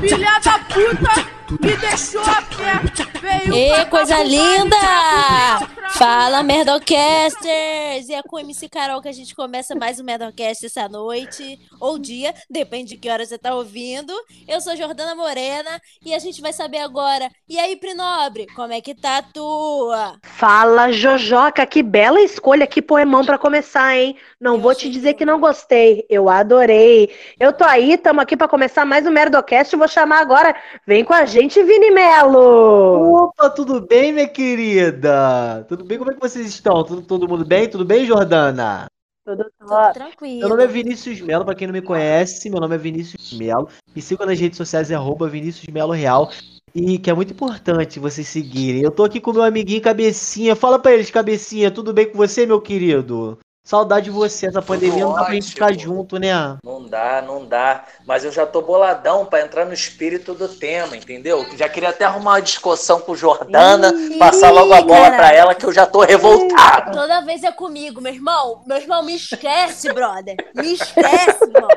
Filha da puta me deixou a pé. Veio pra coisa linda! Fala, Merdocasters! E é com o MC Carol que a gente começa mais um Merdocast essa noite, ou dia, depende de que hora você tá ouvindo. Eu sou Jordana Morena e a gente vai saber agora. E aí, Prinobre, como é que tá a tua? Fala, Jojoca, que bela escolha, que poemão pra começar, hein? Não Eu vou te dizer que não gostei, eu adorei. Eu tô aí, tamo aqui pra começar mais um Merdocast, vou chamar agora, vem com a gente, Vini Melo! Opa, tudo bem, minha querida? Tudo bem? Como é que vocês estão? Tudo, todo mundo bem? Tudo bem, Jordana? Tudo Tudo tranquilo. Meu nome é Vinícius Melo, pra quem não me conhece, meu nome é Vinícius Melo. Me sigam nas redes sociais, é arroba Vinícius Melo Real. E que é muito importante vocês seguirem. Eu tô aqui com meu amiguinho Cabecinha. Fala pra eles, Cabecinha, tudo bem com você, meu querido? Saudade de você, essa pandemia não dá pra gente ficar junto, né? Não dá, não dá. Mas eu já tô boladão pra entrar no espírito do tema, entendeu? Já queria até arrumar uma discussão com Jordana, Ih, passar logo a bola caralho. pra ela, que eu já tô revoltado. Toda vez é comigo, meu irmão. Meu irmão, me esquece, brother. Me esquece, irmão.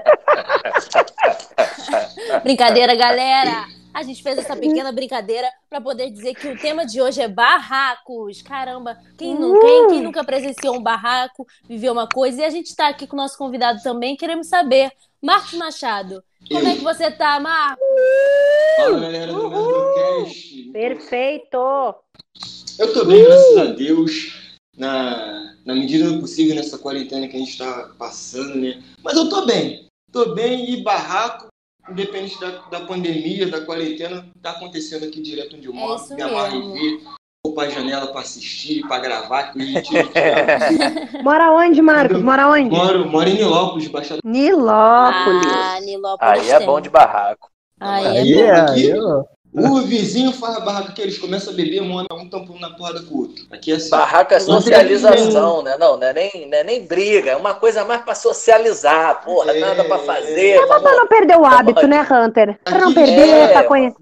Brincadeira, galera. A gente fez essa pequena brincadeira pra poder dizer que o tema de hoje é barracos. Caramba, quem nunca, hein? Quem nunca presenciou um barraco, viveu uma coisa? E a gente tá aqui com o nosso convidado também, queremos saber. Marcos Machado, como é que você tá, Marcos? Fala galera do Merdocast. Perfeito! Eu tô bem, graças a Deus. Na, na medida do possível nessa quarentena que a gente tá passando, né? Mas eu tô bem. Tô bem e barraco, independente da, da pandemia, da quarentena, tá acontecendo aqui direto onde eu moro. É Me amarro ver. Vou pra janela pra assistir, pra gravar, que Mora onde, Marcos? Mora onde? moro, moro em Nilópolis, Baixada Nilópolis. Ah, Nilópolis Aí é bom de barraco. Aí Aí é bom. é- aqui? ó. O vizinho faz barraco que eles começam a beber, um, um tampando na porrada com o outro. Aqui é assim. Barraco é socialização, né? Não, não é, nem, não é nem briga, é uma coisa mais pra socializar, porra, É. nada pra fazer. Pra vamos- não perder o hábito, né, Hunter? Pra não perder, É. pra conhecer.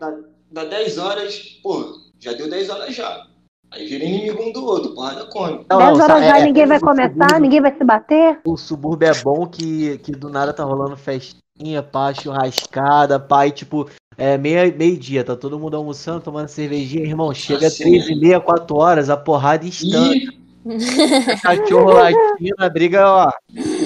dá, dá 10 horas, pô, já deu 10 horas já. Aí vira inimigo um do outro, porrada come. Não, 10 não, horas já, é- ninguém vai o começar, subúrbio- ninguém vai se bater. O subúrbio é bom que, que do nada tá rolando festinha, pá, churrascada, pá, e tipo, é meio-dia, tá todo mundo almoçando, tomando cervejinha, irmão, chega Assim. três e meia, quatro horas, a porrada instante, cachorro latindo, a briga, ó,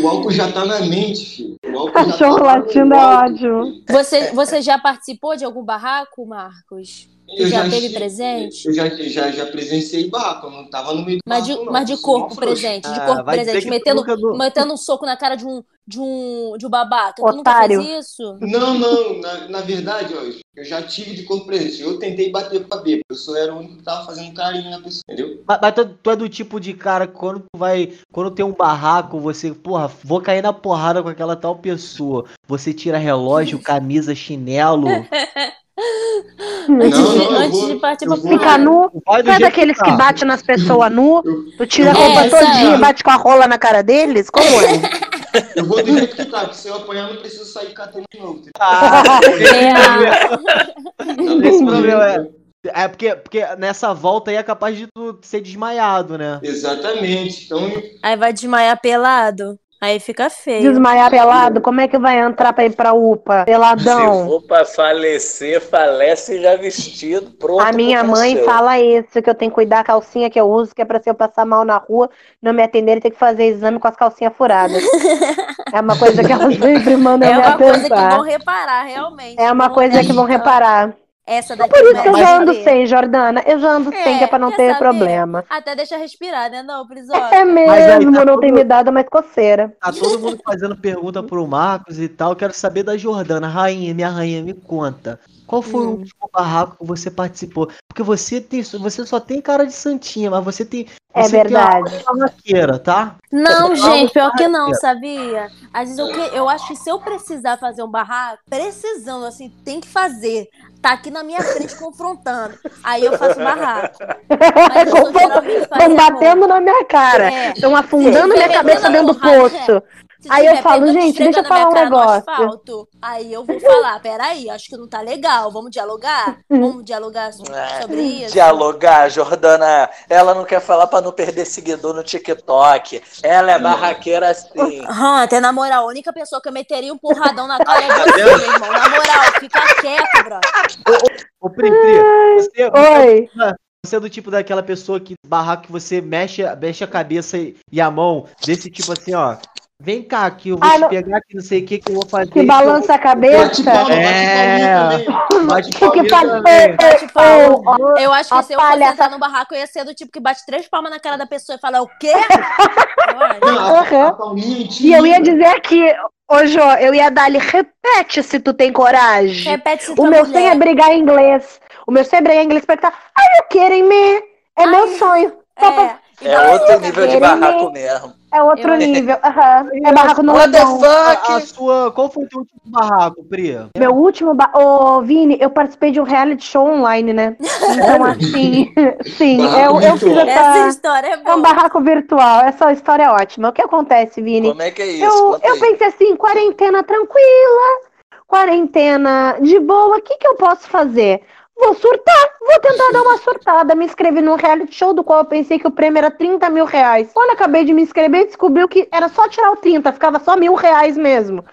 o álcool já tá na mente, filho. O álcool já Cachorro tá latindo é filho. Você, você já participou de algum barraco, Marcos? Eu já teve estive- presente? Eu já, já, já presenciei barraco, eu não tava no meio do Mas de, barraco, não. mas de corpo presente, de Ah, corpo dizer presente, metendo, metendo um soco na cara de um, de um, de um babaca. Tu nunca Otário. fez isso? Não, não, na, na verdade, ó, eu já tive de corpo presente. Eu tentei bater com a bêbada, eu só era o único que tava fazendo carinho na pessoa, entendeu? Mas, mas tu, tu é do tipo de cara que quando tu vai. Quando tem um barraco, você, porra, vou cair na porrada com aquela tal pessoa. Você tira relógio, camisa, chinelo. Não, Antes, de, não, antes vou- de partir pra vou- Fica nu. Tu é daqueles tá. que bate nas pessoas nu? Tu tira a É, roupa essa todinha é. e bate com a rola na cara deles? Como é? Eu vou do jeito que tá, porque se eu apanhar, não preciso sair catando de novo. Ah, É, esse problema é. É porque, porque nessa volta aí é capaz de tu ser desmaiado, né? Exatamente. Então, aí vai desmaiar pelado, aí fica feio. Desmaiar pelado? Como é que vai entrar pra ir pra UPA? Se Peladão. for pra falecer, falece já vestido, pronto. A minha pro mãe fala isso, que eu tenho que cuidar da calcinha que eu uso, que é pra se eu passar mal na rua, não me atender e ter que fazer exame com as calcinhas furadas. é uma coisa que elas sempre mandam É me uma coisa que atentar. vão reparar, realmente. É uma coisa que vão reparar. Essa daqui Por isso que eu já ando sem, Jordana. Eu já ando sem, que é pra não quer ter saber? problema. Até deixa respirar, né, não, Prisola? É mesmo, tá não tem tudo- me dado mais coceira. Tá todo mundo fazendo pergunta pro Marcos e tal. Quero saber da Jordana. Rainha, minha rainha, me conta. Qual foi Hum. o último barraco que você participou? Porque você tem, você só tem cara de santinha, mas você tem. É você tem verdade. de barraqueira, tá? Não, gente, pior que não, sabia? Às vezes eu, que- eu acho que se eu precisar fazer um barraco, precisando, assim, tem que fazer. Tá aqui na minha frente confrontando. Aí eu faço barraco. Estão batendo na minha cara. É. Estão afundando minha cabeça dentro do porrada, poço. Se Aí eu falo, gente, deixa eu falar um negócio. asfalto, aí eu vou falar, peraí, acho que não tá legal, vamos dialogar? Vamos dialogar É, sobre isso? Dialogar, Jordana. Ela não quer falar pra não perder seguidor no TikTok. Ela é barraqueira assim. Hunter, na moral, a única pessoa que eu meteria um porradão na cara é você, meu irmão. Na moral, fica quieto, bro. Ô, Pri, Pri, você, Oi. você é do tipo daquela pessoa que barraco que você mexe, mexe a cabeça e, e a mão, desse tipo assim, ó. Vem cá, que eu vou Ah, te não- pegar, que não sei o que, que eu vou fazer. Que balança a Bate cabeça. bate É. palminha também. Bate Que que palminha também. Bate ô, Eu acho que a se eu fosse entrar no barraco, eu ia ser do tipo que bate três palmas na cara da pessoa e fala, o quê? Eu. Não, palminha E eu ia dizer aqui, ô Jô, eu ia dar-lhe, repete se tu tem coragem. Repete se O tua meu sonho é brigar em inglês. O meu sonho é brigar em inglês pra perguntar, are you kidding me? É meu sonho. É, É outro nível de barraco mesmo. É outro Eu- nível. aham. É barraco no What the ladrão. fuck? A, a sua, qual foi o teu último barraco, Pri? Meu último. Ba... Ô, Vini, eu participei de um reality show online, né? Então, assim. sim, eu, eu fiz Barraco Essa essa. história é É um boa. barraco virtual. Essa história é ótima. O que acontece, Vini? Como é que é isso? Eu, eu pensei assim, quarentena tranquila, quarentena de boa, o que, que eu posso fazer? Vou surtar, vou tentar dar uma surtada. Me inscrevi num reality show do qual eu pensei que o prêmio era 30 mil reais. Quando acabei de me inscrever, descobriu que era só tirar o 30, ficava só mil reais mesmo.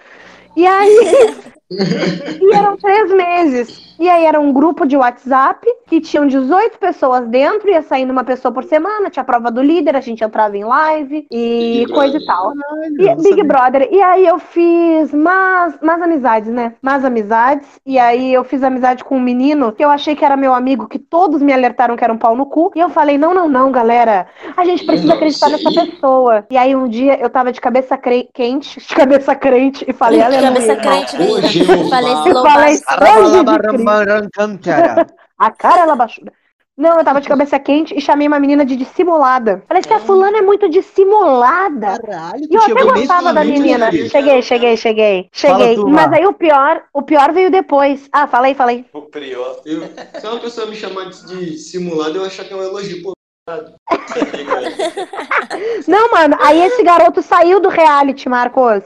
E aí. e eram três meses. E aí era um grupo de WhatsApp que tinham 18 pessoas dentro, ia saindo uma pessoa por semana, tinha a prova do líder, a gente entrava em live e Big coisa Brother. e tal. Caralho, E- Big sabia. Brother. E aí eu fiz mais, mais amizades, né? Mais amizades. E aí eu fiz amizade com um menino que eu achei que era meu amigo, que todos me alertaram que era um pau no cu. E eu falei, não, não, não, galera. A gente precisa acreditar nessa pessoa. E aí um dia eu tava de cabeça cre- quente, de cabeça crente, e falei, De aleluia. cabeça crente, Ô, Jeová. Falei Eu slow. A cara ela baixou. Não, eu tava de cabeça quente e chamei uma menina de dissimulada. Falei, se a fulana é muito dissimulada. Caralho, E eu até gostava da menina. Cheguei, cheguei, cheguei. Cheguei. tu, Mas aí o pior, o pior veio depois. Ah, falei, falei. O prior. Eu, se uma pessoa me chamar de, simulado, eu achar que é um elogio. Pô. Não, mano, aí esse garoto saiu do reality, Marcos.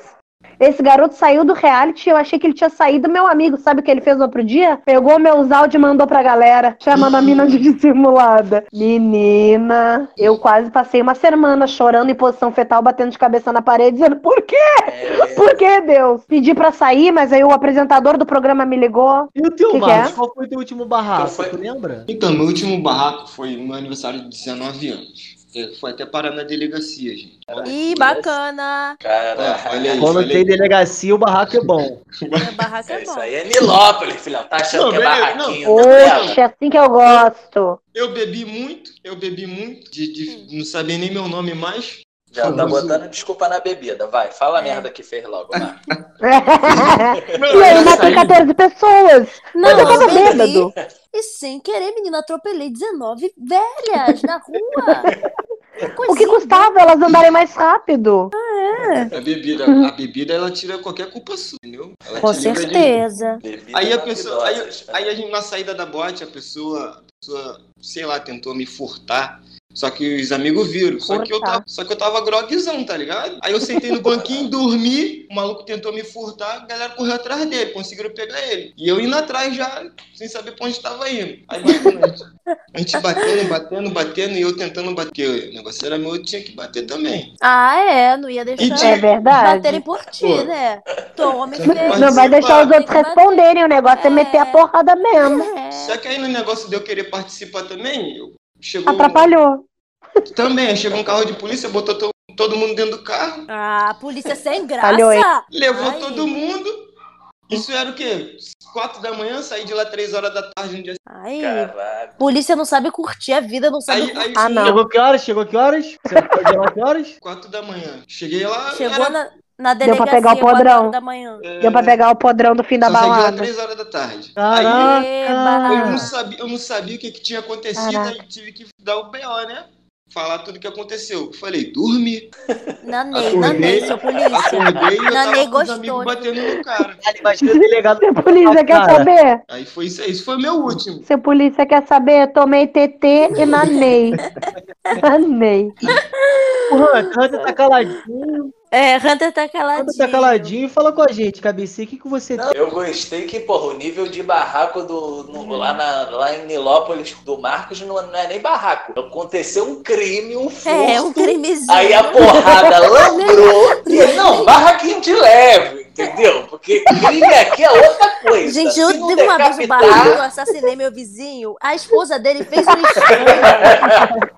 Esse garoto saiu do reality e eu achei que ele tinha saído. Meu amigo, sabe o que ele fez no outro dia? Pegou meus áudios e mandou pra galera, chamando a mina de dissimulada. Menina, eu quase passei uma semana chorando em posição fetal, batendo de cabeça na parede, dizendo: por quê? É, Por que, Deus? Pedi pra sair, mas aí o apresentador do programa me ligou. E o teu, Que que Marcos? é? Qual foi o teu último barraco? Qual foi? Tu lembra? Então, meu último barraco foi no meu aniversário de 19 anos. É, Foi até parar na delegacia, gente. Ih, bacana. cara. Ah, olha aí, Quando olha tem aí. delegacia, o barraco é bom. Minha barraca é Isso bom. aí é Nilópolis, filhão. Tá achando Não, que é barraquinho? não. Leva. Oxe, assim que eu gosto. Eu bebi muito, eu bebi muito, de, de não saber nem meu nome mais. Já tá botando desculpa na bebida. Vai, fala a É. merda que fez logo. Vai. e aí, matei 14 pessoas. Não, eu tava bêbado. E sem querer, menina, atropelei 19 velhas na rua. O que Coisinha custava elas andarem mais rápido? A bebida, a bebida ela tira qualquer culpa sua, entendeu? Ela Com certeza. Aí a pessoa, aí, maravilhosas. aí a gente na saída da boate, a pessoa, a pessoa, sei lá, tentou me furtar. Só que os amigos viram. Só que, eu tava, só que eu tava groguezão, tá ligado? Aí eu sentei no banquinho, dormi, o maluco tentou me furtar, a galera correu atrás dele, conseguiram pegar ele. E eu indo atrás já, sem saber pra onde tava indo. Aí batendo, a gente- a gente batendo, batendo, batendo, e eu tentando bater. O negócio era meu, eu tinha que bater também. Ah, é, não ia deixar tinha- É verdade. baterem por ti, Pô. né? Tome Não. Não vai deixar os outros responderem, o negócio é, É. meter a porrada mesmo. É. Só que aí no negócio de eu querer participar também, eu- chegou. Atrapalhou. Também, chegou um carro de polícia, botou to- todo mundo dentro do carro, Ah, polícia sem graça. Falhou, hein? levou Ai. todo mundo. Isso era o quê? Quatro da manhã, saí de lá três horas da tarde no dia Ai, Caralho. polícia não sabe curtir a vida, não sabe Aí, curtir. aí Ah, não. Chegou que horas? Chegou que horas? Você foi de lá que horas? quatro da manhã. Cheguei lá. Chegou era, na, na Deu pra delegacia pegar o podrão. da manhã. é, Deu pra pegar o podrão do fim da só balada. três horas da tarde. Caraca! Aí eu não sabia, eu não sabia o que, que tinha acontecido Caraca. e tive que dar o BO, né? Falar tudo o que aconteceu. Falei, dormi. Nanei, Acordei, nanei, seu polícia. Acordei e eu Nanei tava com os gostou. amigos batendo no cara. Imagina o delegado. Se a polícia quer Cara. saber, Aí foi isso aí. Isso foi meu último. se a polícia quer saber, tomei TT e nanei. O Hunter, Hunter tá caladinho. É, Hunter tá caladinho. Hunter tá caladinho. Fala com a gente, cabecinha. O que, que você Não, eu gostei que, porra, o nível de barraco do, no- lá, na- lá em Nilópolis do Marcos não, não é nem barraco. Aconteceu um crime, um furto. É, um crimezinho. Aí a porrada lambrou. e não, barraquinho de leve, entendeu? Porque crime aqui é outra coisa. Gente, eu não teve uma vez um barraco, eu assassinei meu vizinho. A esposa dele fez um escândalo.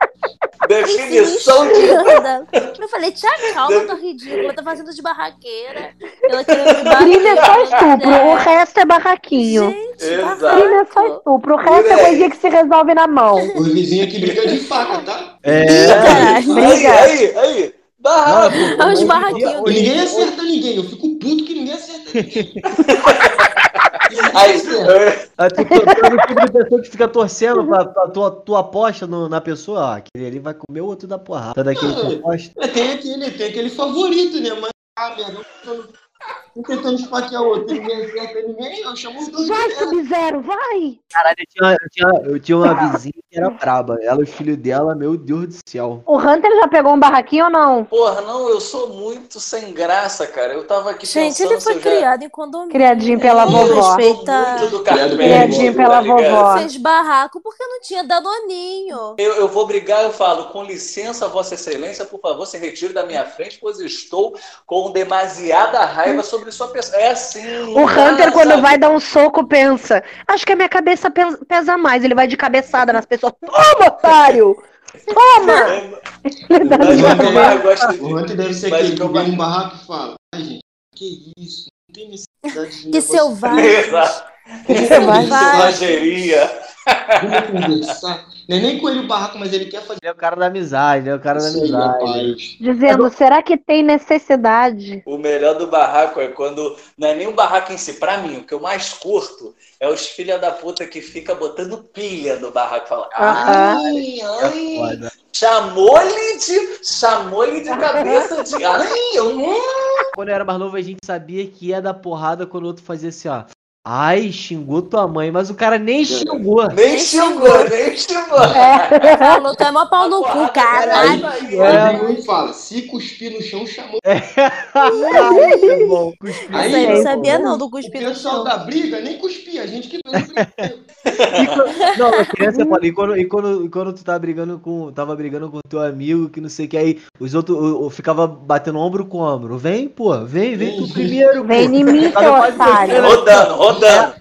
Definição de. Eu falei, tia, calma, tá ridícula, tá fazendo de barraqueira. Ela é só bater. estupro, o resto é barraquinho. Gente. Crime é só estupro, o resto é coisinha que se resolve na mão. Os vizinhos aqui brigam de faca, tá? É. Caralho. Aí, aí, aí. Barraco. É os barraquinhos ninguém acerta ninguém. Eu fico puto que ninguém acerta ninguém. Aí, Ah, tu, tu, tu é o tipo de pessoa que fica torcendo pra, pra tua, tua aposta no- na pessoa. Ó, aquele ali vai comer o outro da porrada. Tá daquele que tu aposta. É, tem, aquele, tem aquele favorito, né? Mas, ah, merda, tô um tentando esfaquear o outro. Ninguém acerta ninguém, eu chamo os dois. Vai. Sub-Zero, vai! Caralho, eu tinha, eu, tinha, eu tinha uma vizinha que era braba. Ela e o filho dela, meu Deus do céu. O Hunter já pegou um barraquinho ou não? Porra, não, eu sou muito sem graça, cara. Eu tava aqui Gente, pensando ele foi eu já- criado em condomínio. Criadinho pela Ele vovó. Respeita... Criado Carmelo, Criadinho tá pela ligado? vovó. Fez barraco porque não tinha danoninho. Eu, eu vou brigar, eu falo, com licença, Vossa Excelência, por favor, se retire da minha frente, pois eu estou com demasiada raiva sobre sua pessoa. É assim. O Hunter, ah, quando sabe? vai dar um soco, pensa: Acho que a minha cabeça pes- pesa mais. Ele vai de cabeçada nas pessoas. Toma, otário! Toma! Ele dá Mas que eu gosto de- O Hunter deve ser Mas aquele que mais- num barraco e fala: Ai, gente, que isso? Não tem necessidade de Que negócio. Exato. Selvagem. Selvageria. Vamos conversar. Não é nem com ele o barraco, mas ele quer fazer Ele é o cara da amizade, ele é o cara da isso, amizade. rapaz. Dizendo: Será que tem necessidade? O melhor do barraco é quando. Não é nem o barraco em si. Pra mim, o que eu mais curto é os filha da puta que fica botando pilha no barraco. Fala, ai, ai. É. Chamou-lhe de. Chamou-lhe de cabeça de. Ai, eu. hum. Quando eu era mais novo, a gente sabia que ia dar porrada quando o outro fazia assim, ó. Ai, xingou tua mãe, mas o cara nem xingou. Nem xingou, nem xingou. Falou, tu é mó pau no cu, caralho. Aí e fala: se cuspir no chão, chamou. Ai, que bom. Cuspiu. Aí, aí, não Aí, sabia não do O cuspir no pessoal chão. da briga nem cuspia, a gente que o. Não, a criança fala, e quando, e quando, e quando tu tava brigando com. Tava brigando com teu amigo, que não sei o que, aí os outros o, o- ficava batendo ombro com ombro. Vem, pô, vem, vem tu primeiro. Vem em mim, seu otário. Rodando, rodando,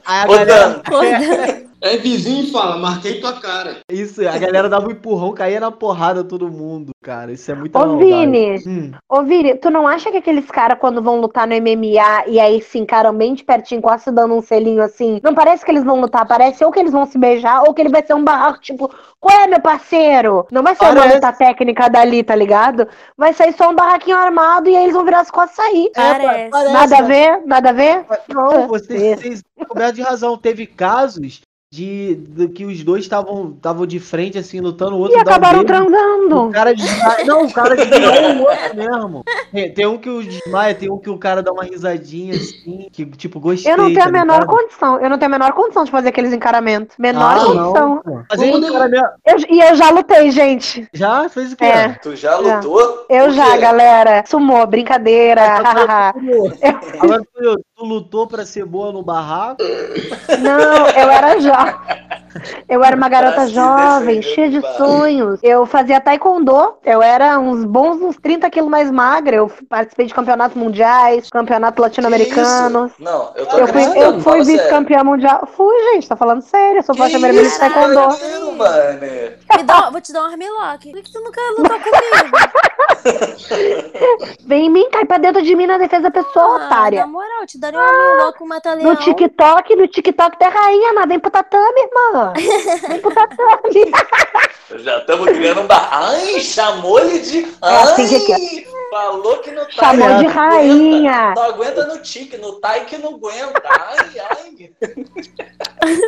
Aí a galera, rodando. É vizinho e fala: marquei tua cara. isso, a galera dava um empurrão, caía na porrada todo mundo, cara. Isso é muito Ô, Vini, Hum, ô Vini, tu não acha que aqueles caras, quando vão lutar no MMA e aí se encaram bem de pertinho, quase se dando um selinho assim, não parece que eles vão lutar, parece ou que eles vão se beijar, ou que ele vai ser um barraco, tipo, qual é, meu parceiro? Não vai ser uma Parece. luta técnica dali, tá ligado? Vai sair só um barraquinho armado e aí eles vão virar as costas e sair. Parece. parece, Nada a ver? Nada a ver? Não, vocês, vocês estão cobertos de razão. Teve casos de, de que os dois estavam estavam de frente, assim, lutando, o outro E dá um acabaram beijo, transando. O cara desmaia. Não, o cara desmaia o outro mesmo. Tem, tem um que o desmaia, tem um que o cara dá uma risadinha assim, que tipo, gostei. Eu não tenho tá a menor ligado? condição, eu não tenho a menor condição de fazer aqueles encaramentos. Menor Ah, condição. não. Mas aí Vamos o cara mesmo- Eu- e eu já lutei, gente. já fez o quê? É. Tu já lutou? Eu já, galera. Sumou, brincadeira. Agora, tu, lutou pra ser boa no barraco? Não, eu era jovem. Eu era uma garota jovem, cheia de sonhos. Eu fazia taekwondo. Eu era uns bons uns 30 quilos mais magra. Eu participei de campeonatos mundiais, campeonato latino-americano. Não, eu tô Eu fui, eu fui vice-campeã mundial. Fui, gente, tô falando sério. Eu sou faixa vermelha de taekwondo. mano. Me dá- vou te dar um armlock. Por que tu nunca lutou comigo? Vem em mim, cai pra dentro de mim na defesa da pessoa, Ah, otária. na moral, eu te daria um armlock com mata-leão. No TikTok, no TikTok tem rainha, nada. Vem pro tatame, irmã. Vem pro tatame. Já estamos criando um bar. Ai, chamou-lhe de. Ai, assim que falou que no Chamou tai de não rainha. aguenta. Não aguenta no tique, no tai que não aguenta. Ai, ai.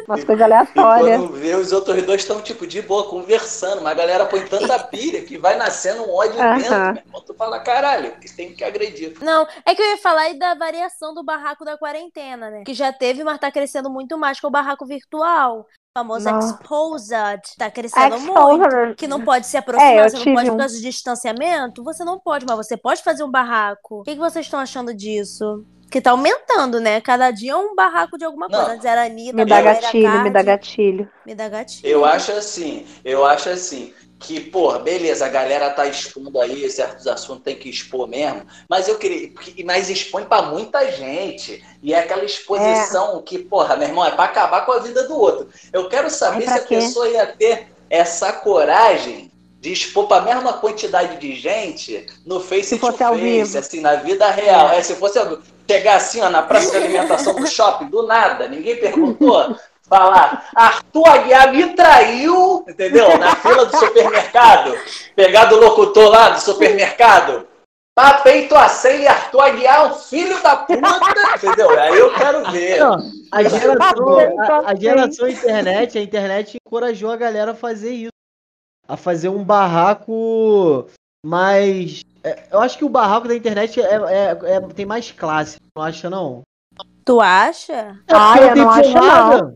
Umas coisas aleatórias. quando vê, os outros dois estão, tipo, de boa, conversando. Mas a galera põe tanta pilha que vai nascendo um ódio Aham. dentro. Meu irmão. Tu fala, caralho, que tem que agredir. Não, é que eu ia falar aí da variação do barraco da quarentena, né? Que já teve, mas tá crescendo muito mais que o barraco virtual. Famoso Nossa. exposed, tá crescendo muito. Exposure. Que não pode se aproximar, É, você não pode por um. causa de distanciamento? Você não pode, mas você pode fazer um barraco. O que, que vocês estão achando disso? Que tá aumentando, né? Cada dia é um barraco de alguma Não. coisa. Antes era Anitta, Me dá gatilho, me dá gatilho. Me dá gatilho. Eu acho assim, eu acho assim, que, pô, beleza, a galera tá expondo aí, certos assuntos tem que expor mesmo, mas eu queria, mas expõe pra muita gente, e é aquela exposição que, porra, meu irmão, é pra acabar com a vida do outro. Eu quero saber Ai, se a quê? pessoa ia ter essa coragem de expor pra mesma quantidade de gente no Face Se fosse to ao Face, vivo. assim, na vida real. É, se fosse ao vivo. chegar assim, ó, na praça de alimentação do shopping, do nada, ninguém perguntou. Falar, Arthur Aguiar me traiu, entendeu? Na fila do supermercado. Pegar do locutor lá do supermercado. Tá peito a senha e Arthur Aguiar, um filho da puta, entendeu? Aí eu quero ver. Não, a geração, a, a Assim. geração internet, a internet encorajou a galera a fazer isso. A fazer um barraco mais. é, eu acho que o barraco da internet é, é- é- tem mais classe, não acha, não? Tu acha? Ai, porque eu não tem acho, porrada.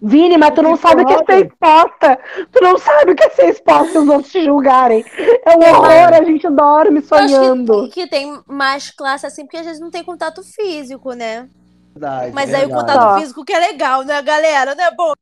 Vini, mas tu não Tem sabe o que é ser exposta. Tu não sabe o que é ser exposta e os outros te julgarem. É um horror, a gente dorme Eu acho sonhando. que, que tem mais classe assim, porque às vezes não tem contato físico, né? Verdade, Mas aí o contato físico que é legal, né, galera? Não é bom?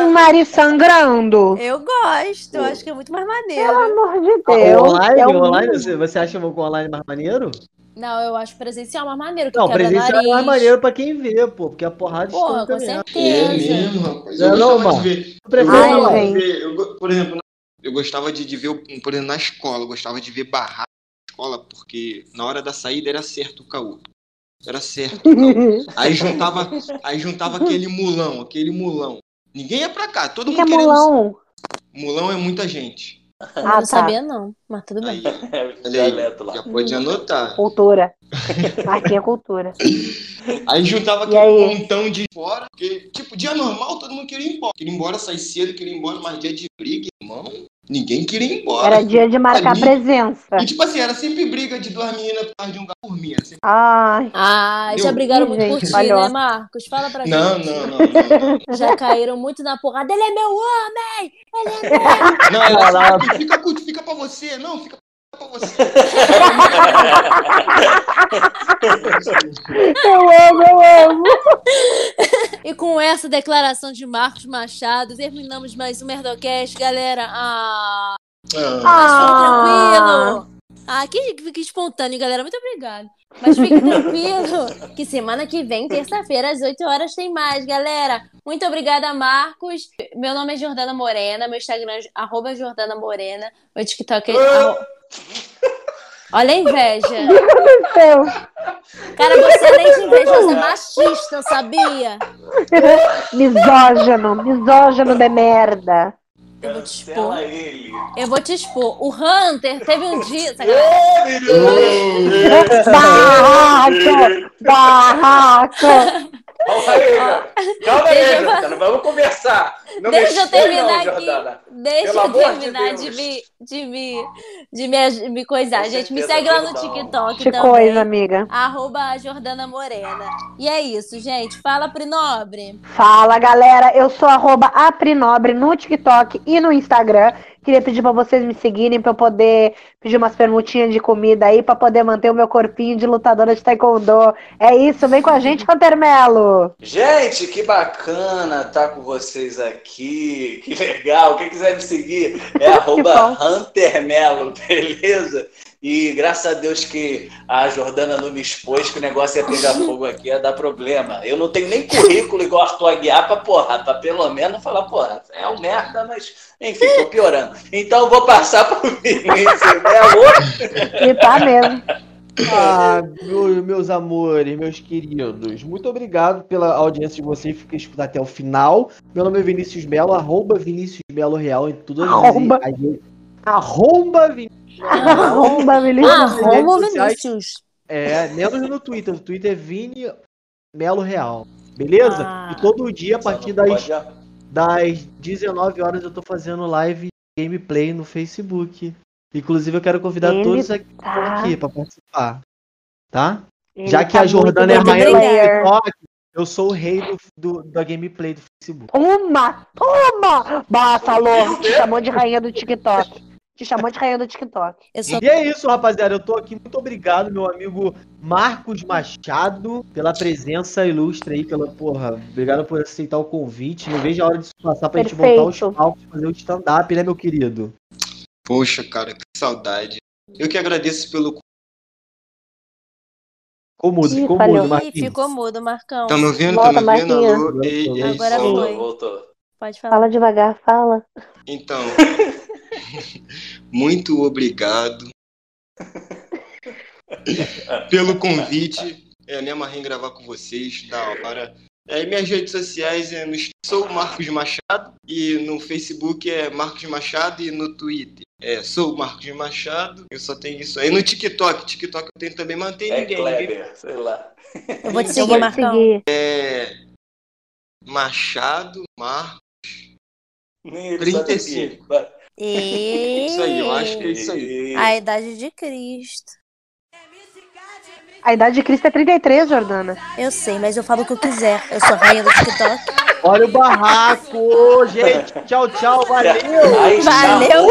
Um nariz sangrando. Eu gosto, eu acho que é muito mais Pelo maneiro. amor de Ah, Deus. online, é um- online você, você acha o online mais maneiro? Não, eu acho presencial mais maneiro. Que Não, presencial é mais maneiro pra quem vê, pô, porque a porrada Porra, com mesmo. É certeza. mesmo, rapaz. Não, Eu não, gostava mano. de ver. Eu Ai, gostava online. de ver. eu por exemplo, eu gostava de, de ver, por exemplo, na escola, eu gostava de ver barraco na escola, porque na hora da saída era certo o caô. Era certo o caô. Aí juntava, aí juntava aquele mulão, aquele mulão. Ninguém ia pra cá, todo O que é mundo querendo. mulão? Mulão é muita gente. Eu Ah, não tá. sabia, não. Mas tudo bem. Aí, É, já pode anotar. Cultura. Aqui é cultura. Aí juntava aquele aí? montão de fora, porque, tipo, dia normal todo mundo queria ir embora. Queria ir embora, sair cedo, queria ir embora, mas dia de briga, irmão, ninguém queria ir embora. Era dia de marcar Ali- presença. E tipo assim, era sempre briga de duas meninas por causa de um gato por mim. Sempre... Ai, Ah, já Meu, brigaram muito por ti, né, Marcos? Fala pra Não, gente. não, não, não, não. Já caíram muito na porrada. Ele é meu homem! Não, ela Não, fica, fica, curto, fica pra você. Não, fica pra você. eu amo, eu amo. E com essa declaração de Marcos Machado, terminamos mais um Merdocast, galera. Ah, Ah, mas fique Ah, tranquilo. Ah, que, que espontâneo, galera. Muito obrigada. Mas fique tranquilo que semana que vem, terça-feira, às 8 horas, tem mais, galera. Muito obrigada, Marcos. Meu nome é Jordana Morena, meu Instagram é arroba Jordana Morena, meu TikTok é. Olha a inveja. Cara, você além de invejoso, é machista, sabia? Misógino, misógino de merda. Eu vou te expor. Eu vou te expor. O Hunter teve um dia. sacanagem. Barraco, barraco. Calma aí. Calma aí, eu- Jordana. Vamos conversar. Não Deixa eu terminar não, aqui. Jordana. Deixa Pelo eu de terminar de, Deus. me, de, me, de me, coisar. Com Gente, me segue lá no. TikTok Que também. coisa, amiga. Arroba Jordana Morena. E é isso, gente. Fala, Prinobre. Fala, galera. Eu sou arroba aprinobre no TikTok e no Instagram. Queria pedir pra vocês me seguirem pra eu poder pedir umas permutinhas de comida aí pra poder manter o meu corpinho de lutadora de taekwondo. É isso, vem com a gente, Hunter Melo. Gente, que bacana estar com vocês aqui. Que legal. Quem quiser me seguir é arroba Hunter Melo, beleza? E graças a Deus que a Jordana não me expôs que o negócio ia pegar fogo aqui, ia dar problema. Eu não tenho nem currículo igual Arthur Aguiar pra porra, pra pelo menos falar, porra, é um merda, mas enfim, tô piorando. Então eu vou passar pro Vinícius Melo. E tá mesmo. Ah, meu- meus amores, meus queridos, muito obrigado pela audiência de vocês que escutar até o final. Meu nome é Vinícius Melo, arroba Vinícius Melo Real em todas as- Arroba. Arroba Vinícius Arromba, Vinícius. Ah, sociais. Vinícius. É, menos no Twitter. O Twitter é Vini Melo Real. Beleza? Ah. E todo dia, a partir das, das 19 horas, eu tô fazendo live gameplay no Facebook. Inclusive, eu quero convidar Ele todos aqui, tá- aqui pra participar. Tá? Ele Já que tá a Jordana é a rainha do. TikTok, Eu sou o rei do, do- da gameplay do Facebook. Toma! Basta, louco! Te chamou de rainha do TikTok. Te chamou de rainha do TikTok. Sou E é isso, rapaziada. Eu tô aqui. Muito obrigado, meu amigo Marcos Machado, pela presença ilustre aí, pela porra. Obrigado por aceitar o convite. Não vejo a hora disso passar pra gente Perfeito. voltar aos palcos e fazer o stand-up, né, meu querido? Poxa, cara, que saudade. Eu que agradeço pelo. Ficou mudo, Ih, ficou falhou. mudo, Ih, Marquinhos. ficou mudo, Marcão. Tá me ouvindo? Volta, tá me ouvindo? Alô? Ei, ei, Agora som. foi. Voltou, voltou. Pode falar. Fala devagar, fala. Então, muito obrigado pelo convite. É, me amarrei em gravar com vocês, da hora. É, minhas redes sociais é no sou Marcos Machado e no Facebook é Marcos Machado e no Twitter é sou Marcos Machado. Eu só tenho isso aí. No TikTok, TikTok eu tenho também, mas não tem É ninguém. ninguém Kleber, sei lá. Eu vou te seguir, vou te Marcão. seguir. É Machado, Mar. Nem ele sabe 35. o que é. E... Isso aí, eu acho que é isso aí. A idade de Cristo. A idade de Cristo é 33, Jordana. Eu sei, mas eu falo o que eu quiser. Eu sou rainha do TikTok. Olha o barraco, gente. Tchau, tchau, valeu. Valeu.